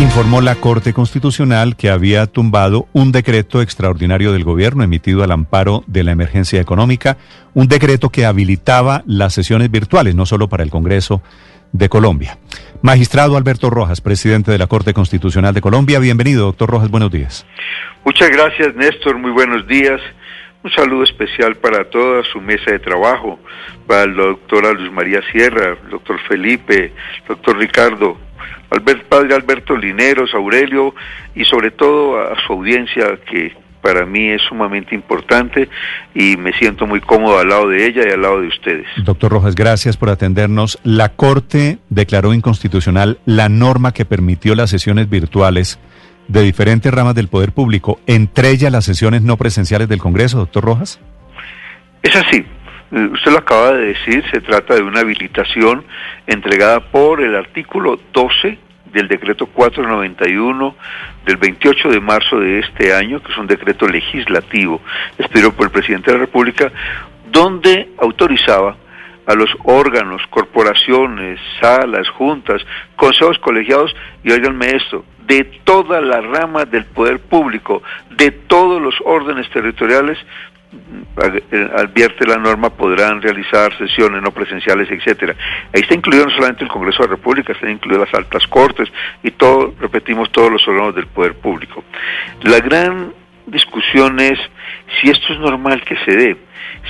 Informó la Corte Constitucional que había tumbado un decreto extraordinario del gobierno emitido al amparo de la emergencia económica, un decreto que habilitaba las sesiones virtuales, no solo para el Congreso de Colombia. Magistrado Alberto Rojas, presidente de la Corte Constitucional de Colombia, bienvenido, doctor Rojas, buenos días. Muchas gracias, Néstor, muy buenos días. Un saludo especial para toda su mesa de trabajo, para la doctora Luz María Sierra, el doctor Felipe, el doctor Ricardo, Albert, padre Alberto Lineros, Aurelio y sobre todo a su audiencia que para mí es sumamente importante y me siento muy cómodo al lado de ella y al lado de ustedes. Doctor Rojas, gracias por atendernos. La Corte declaró inconstitucional la norma que permitió las sesiones virtuales de diferentes ramas del poder público, entre ellas las sesiones no presenciales del Congreso, doctor Rojas. Es así. Usted lo acaba de decir, se trata de una habilitación entregada por el artículo 12 del decreto 491 del 28 de marzo de este año, que es un decreto legislativo expedido por el presidente de la República, donde autorizaba a los órganos, corporaciones, salas, juntas, consejos colegiados, y oiganme esto, de todas las ramas del poder público, de todos los órdenes territoriales, advierte la norma, podrán realizar sesiones no presenciales, etcétera. Ahí está incluido no solamente el Congreso de la República, están incluidas las altas cortes y todo, repetimos, todos los órganos del poder público. La gran discusión es si esto es normal que se dé,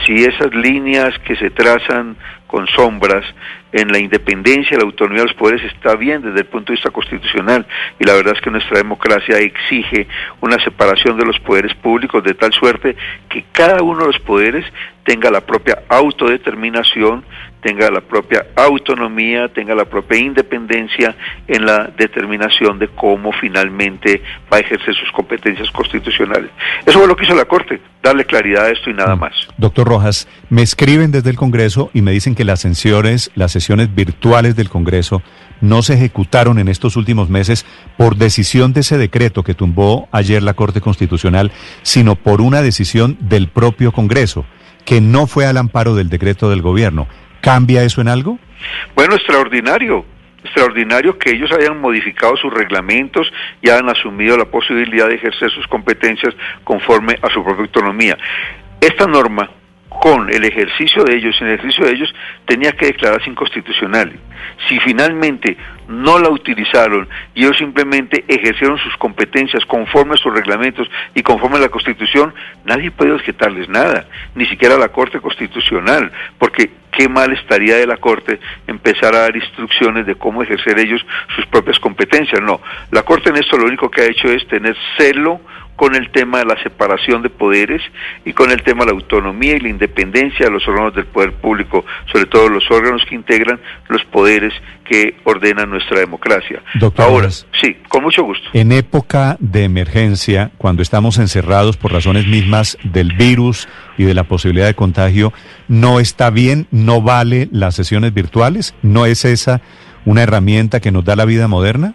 si esas líneas que se trazan con sombras en la independencia la autonomía de los poderes está bien desde el punto de vista constitucional y la verdad es que nuestra democracia exige una separación de los poderes públicos de tal suerte que cada uno de los poderes tenga la propia autodeterminación, tenga la propia autonomía, tenga la propia independencia en la determinación de cómo finalmente va a ejercer sus competencias constitucionales. Eso fue lo que hizo la Corte, darle claridad a esto y nada más. Doctor Rojas, me escriben desde el Congreso y me dicen que las sesiones, las sesiones virtuales del Congreso no se ejecutaron en estos últimos meses por decisión de ese decreto que tumbó ayer la Corte Constitucional, sino por una decisión del propio Congreso, que no fue al amparo del decreto del gobierno. ¿Cambia eso en algo? Bueno, extraordinario. Extraordinario que ellos hayan modificado sus reglamentos y hayan asumido la posibilidad de ejercer sus competencias conforme a su propia autonomía. Esta norma con el ejercicio de ellos, en el ejercicio de ellos, tenía que declararse inconstitucional. Si finalmente no la utilizaron y ellos simplemente ejercieron sus competencias conforme a sus reglamentos y conforme a la Constitución, nadie puede objetarles nada, ni siquiera la Corte Constitucional, porque qué mal estaría de la Corte empezar a dar instrucciones de cómo ejercer ellos sus propias competencias. No, la Corte en esto lo único que ha hecho es tener celo con el tema de la separación de poderes y con el tema de la autonomía y la independencia de los órganos del poder público, sobre todo los órganos que integran los poderes que ordenan nuestra democracia. Doctor Ahora, sí, con mucho gusto. En época de emergencia, cuando estamos encerrados por razones mismas del virus y de la posibilidad de contagio, ¿no está bien, no vale las sesiones virtuales? ¿No es esa una herramienta que nos da la vida moderna?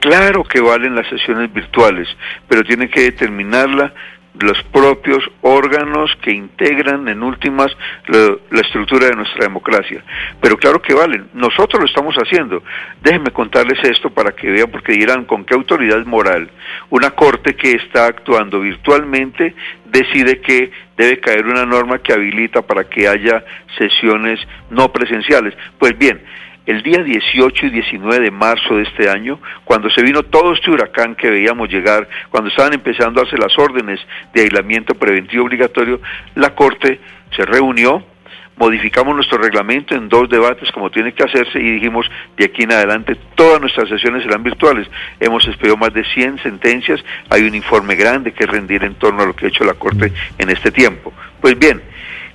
Claro que valen las sesiones virtuales, pero tienen que determinarla los propios órganos que integran en últimas lo- la estructura de nuestra democracia. Pero claro que valen, nosotros lo estamos haciendo. Déjenme contarles esto para que vean, porque dirán con qué autoridad moral una corte que está actuando virtualmente decide que debe caer una norma que habilita para que haya sesiones no presenciales. Pues bien, el día 18 y 19 de marzo de este año, cuando se vino todo este huracán que veíamos llegar, cuando estaban empezando a hacer las órdenes de aislamiento preventivo obligatorio, la Corte se reunió, modificamos nuestro reglamento en dos debates como tiene que hacerse y dijimos de aquí en adelante todas nuestras sesiones serán virtuales. Hemos expedido más de 100 sentencias, hay un informe grande que rendir en torno a lo que ha hecho la Corte en este tiempo. Pues bien,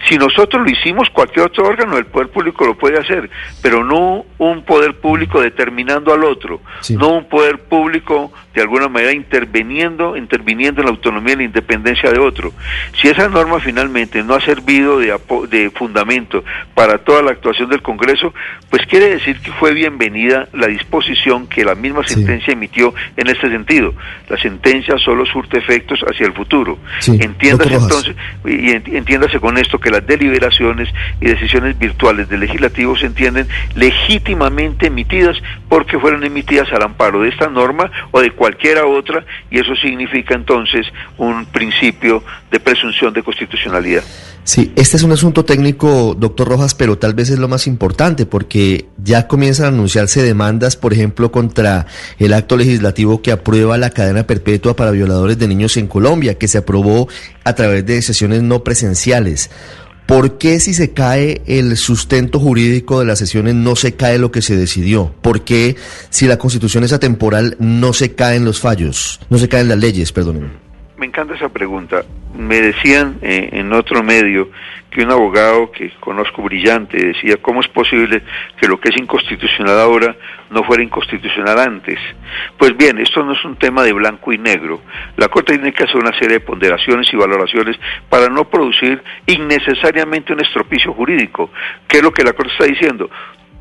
Si nosotros lo hicimos, cualquier otro órgano del poder público lo puede hacer, pero no un poder público determinando al otro, no un poder público de alguna manera interviniendo, interviniendo en la autonomía y la independencia de otro. Si esa norma finalmente no ha servido de, de fundamento para toda la actuación del Congreso, pues quiere decir que fue bienvenida la disposición que la misma sentencia emitió en este sentido. La sentencia solo surte efectos hacia el futuro. entiéndase entonces, y entiéndase con esto que las deliberaciones y decisiones virtuales del legislativo se entienden legítimamente emitidas porque fueron emitidas al amparo de esta norma o de cualquiera otra y eso significa entonces un principio de presunción de constitucionalidad. Sí, este es un asunto técnico, doctor Rojas, pero tal vez es lo más importante porque ya comienzan a anunciarse demandas, por ejemplo, contra el acto legislativo que aprueba la cadena perpetua para violadores de niños en Colombia, que se aprobó a través de sesiones no presenciales. ¿Por qué si se cae el sustento jurídico de las sesiones no se cae lo que se decidió? ¿Por qué si la constitución es atemporal no se caen los fallos, no se caen las leyes, perdónenme? Me encanta esa pregunta. Me decían eh, en otro medio que un abogado que conozco brillante decía, ¿cómo es posible que lo que es inconstitucional ahora no fuera inconstitucional antes? Pues bien, esto no es un tema de blanco y negro. La Corte tiene que hacer una serie de ponderaciones y valoraciones para no producir innecesariamente un estropicio jurídico. ¿Qué es lo que la Corte está diciendo?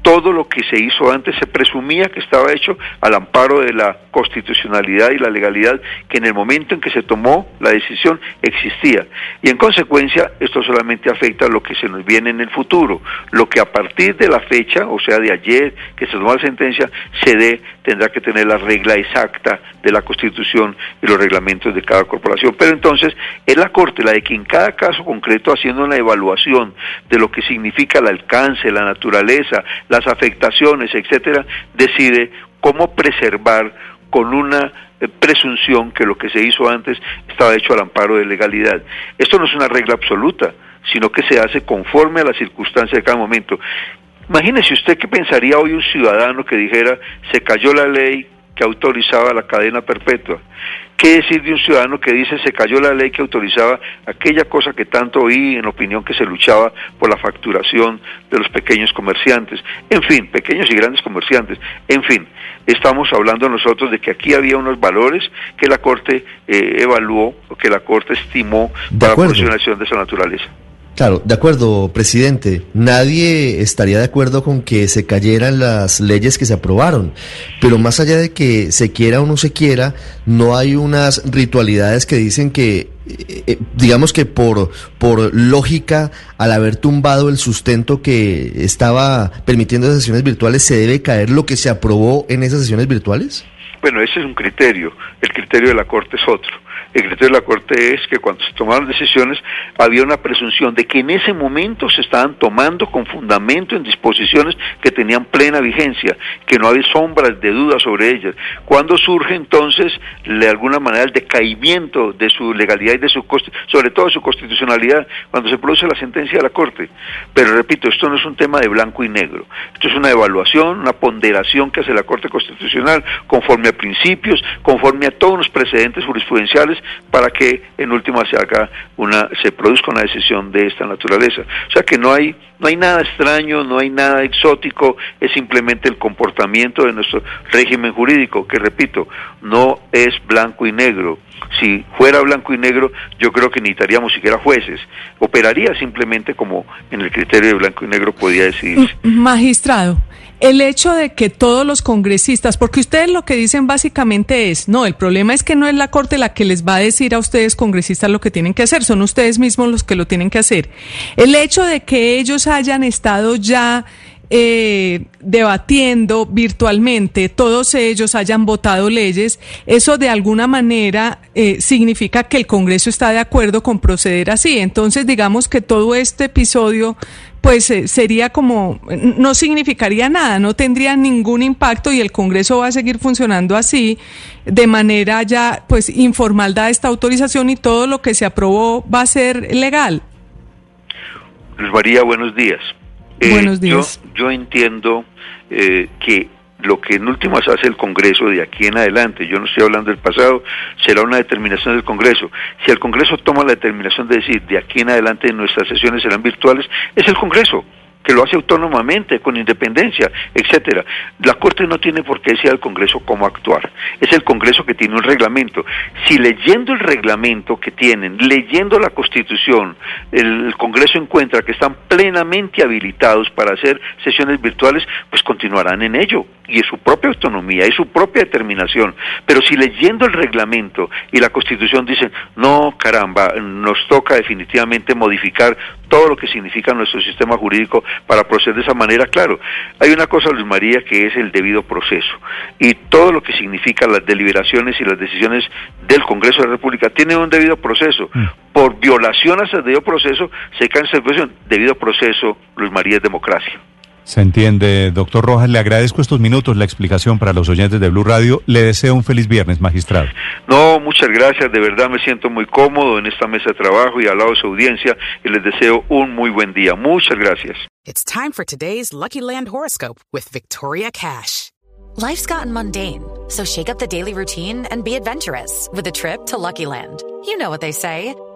Todo lo que se hizo antes se presumía que estaba hecho al amparo de la constitucionalidad y la legalidad que en el momento en que se tomó la decisión existía. Y en consecuencia esto solamente afecta a lo que se nos viene en el futuro. Lo que a partir de la fecha, o sea, de ayer que se tomó la sentencia, se dé, tendrá que tener la regla exacta de la constitución y los reglamentos de cada corporación. Pero entonces es la Corte la de que en cada caso concreto haciendo una evaluación de lo que significa el alcance, la naturaleza, las afectaciones, etcétera, decide cómo preservar con una eh, presunción que lo que se hizo antes estaba hecho al amparo de legalidad. Esto no es una regla absoluta, sino que se hace conforme a las circunstancias de cada momento. Imagínese usted qué pensaría hoy un ciudadano que dijera se cayó la ley que autorizaba la cadena perpetua. ¿Qué decir de un ciudadano que dice se cayó la ley que autorizaba aquella cosa que tanto oí en opinión que se luchaba por la facturación de los pequeños comerciantes? En fin, pequeños y grandes comerciantes. En fin, estamos hablando nosotros de que aquí había unos valores que la Corte eh, evaluó o que la Corte estimó para la funcionación de esa naturaleza. Claro, de acuerdo, presidente. Nadie estaría de acuerdo con que se cayeran las leyes que se aprobaron. Pero más allá de que se quiera o no se quiera, no hay unas ritualidades que dicen que, eh, eh, digamos que por, por lógica, al haber tumbado el sustento que estaba permitiendo esas sesiones virtuales, ¿se debe caer lo que se aprobó en esas sesiones virtuales? Bueno, ese es un criterio. El criterio de la Corte es otro. El criterio de la Corte es que cuando se tomaron decisiones había una presunción de que en ese momento se estaban tomando con fundamento en disposiciones que tenían plena vigencia, que no había sombras de duda sobre ellas. Cuando surge entonces de alguna manera el decaimiento de su legalidad y de su sobre todo de su constitucionalidad, cuando se produce la sentencia de la Corte. Pero repito, esto no es un tema de blanco y negro. Esto es una evaluación, una ponderación que hace la Corte Constitucional conforme a principios, conforme a todos los precedentes jurisprudenciales para que en última se haga una, se produzca una decisión de esta naturaleza. O sea que no hay, no hay nada extraño, no hay nada exótico, es simplemente el comportamiento de nuestro régimen jurídico, que repito, no es blanco y negro. Si fuera blanco y negro, yo creo que necesitaríamos siquiera jueces. Operaría simplemente como en el criterio de blanco y negro podía decidirse. Magistrado, el hecho de que todos los congresistas, porque ustedes lo que dicen básicamente es, no, el problema es que no es la Corte la que les va a decir a ustedes congresistas lo que tienen que hacer, son ustedes mismos los que lo tienen que hacer. El hecho de que ellos hayan estado ya eh, debatiendo virtualmente, todos ellos hayan votado leyes, eso de alguna manera eh, significa que el Congreso está de acuerdo con proceder así. Entonces, digamos que todo este episodio pues eh, sería como, no significaría nada, no tendría ningún impacto y el Congreso va a seguir funcionando así, de manera ya, pues, informal da esta autorización y todo lo que se aprobó va a ser legal. Luis María, buenos días. Buenos días. Yo, yo entiendo eh, que lo que en últimas hace el Congreso de aquí en adelante, yo no estoy hablando del pasado, será una determinación del Congreso. Si el Congreso toma la determinación de decir de aquí en adelante nuestras sesiones serán virtuales, es el Congreso que lo hace autónomamente, con independencia, etcétera. La Corte no tiene por qué decir al Congreso cómo actuar. Es el Congreso que tiene un reglamento. Si leyendo el reglamento que tienen, leyendo la Constitución, el Congreso encuentra que están plenamente habilitados para hacer sesiones virtuales, pues continuarán en ello y es su propia autonomía y su propia determinación. Pero si leyendo el reglamento y la Constitución dicen, no, caramba, nos toca definitivamente modificar todo lo que significa nuestro sistema jurídico para proceder de esa manera, claro, hay una cosa, Luis María, que es el debido proceso. Y todo lo que significa las deliberaciones y las decisiones del Congreso de la República tienen un debido proceso. Mm. Por violación a ese debido proceso se cae en debido proceso, Luis María, es democracia. Se entiende, doctor Rojas. Le agradezco estos minutos, la explicación para los oyentes de Blue Radio. Le deseo un feliz viernes, magistrado. No, muchas gracias. De verdad me siento muy cómodo en esta mesa de trabajo y al lado de su audiencia y les deseo un muy buen día. Muchas gracias. It's time for today's Lucky Land horoscope with Victoria Cash. Life's gotten mundane, so shake up the daily routine and be adventurous with a trip to Lucky Land. You know what they say.